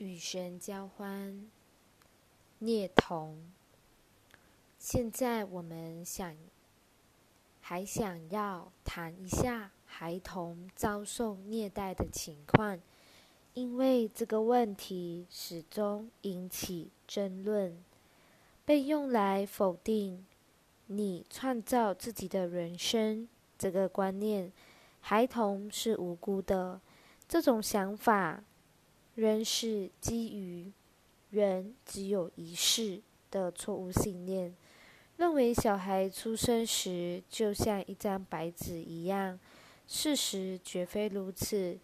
与神交欢，孽童。现在我们想，还想要谈一下孩童遭受虐待的情况，因为这个问题始终引起争论，被用来否定你创造自己的人生这个观念。孩童是无辜的，这种想法。仍是基于人只有一世的错误信念，认为小孩出生时就像一张白纸一样。事实绝非如此，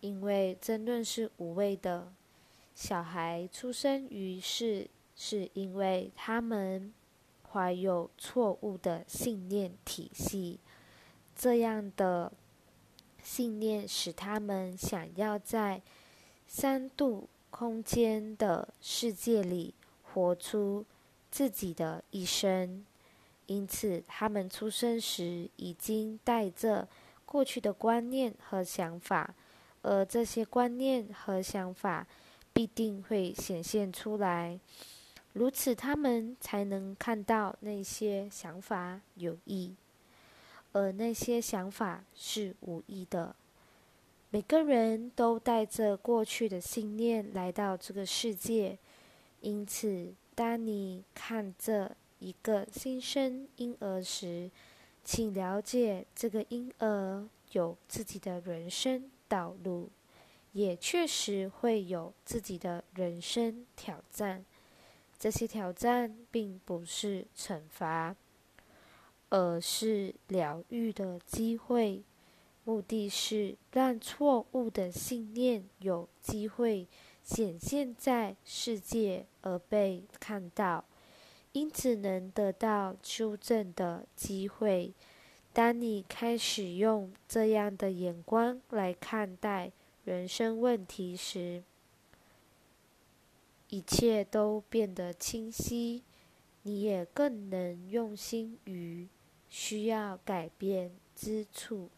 因为争论是无谓的。小孩出生于世，是因为他们怀有错误的信念体系，这样的信念使他们想要在。三度空间的世界里活出自己的一生，因此他们出生时已经带着过去的观念和想法，而这些观念和想法必定会显现出来，如此他们才能看到那些想法有益，而那些想法是无益的。每个人都带着过去的信念来到这个世界，因此，当你看这一个新生婴儿时，请了解这个婴儿有自己的人生道路，也确实会有自己的人生挑战。这些挑战并不是惩罚，而是疗愈的机会。目的是让错误的信念有机会显现在世界而被看到，因此能得到纠正的机会。当你开始用这样的眼光来看待人生问题时，一切都变得清晰，你也更能用心于需要改变之处。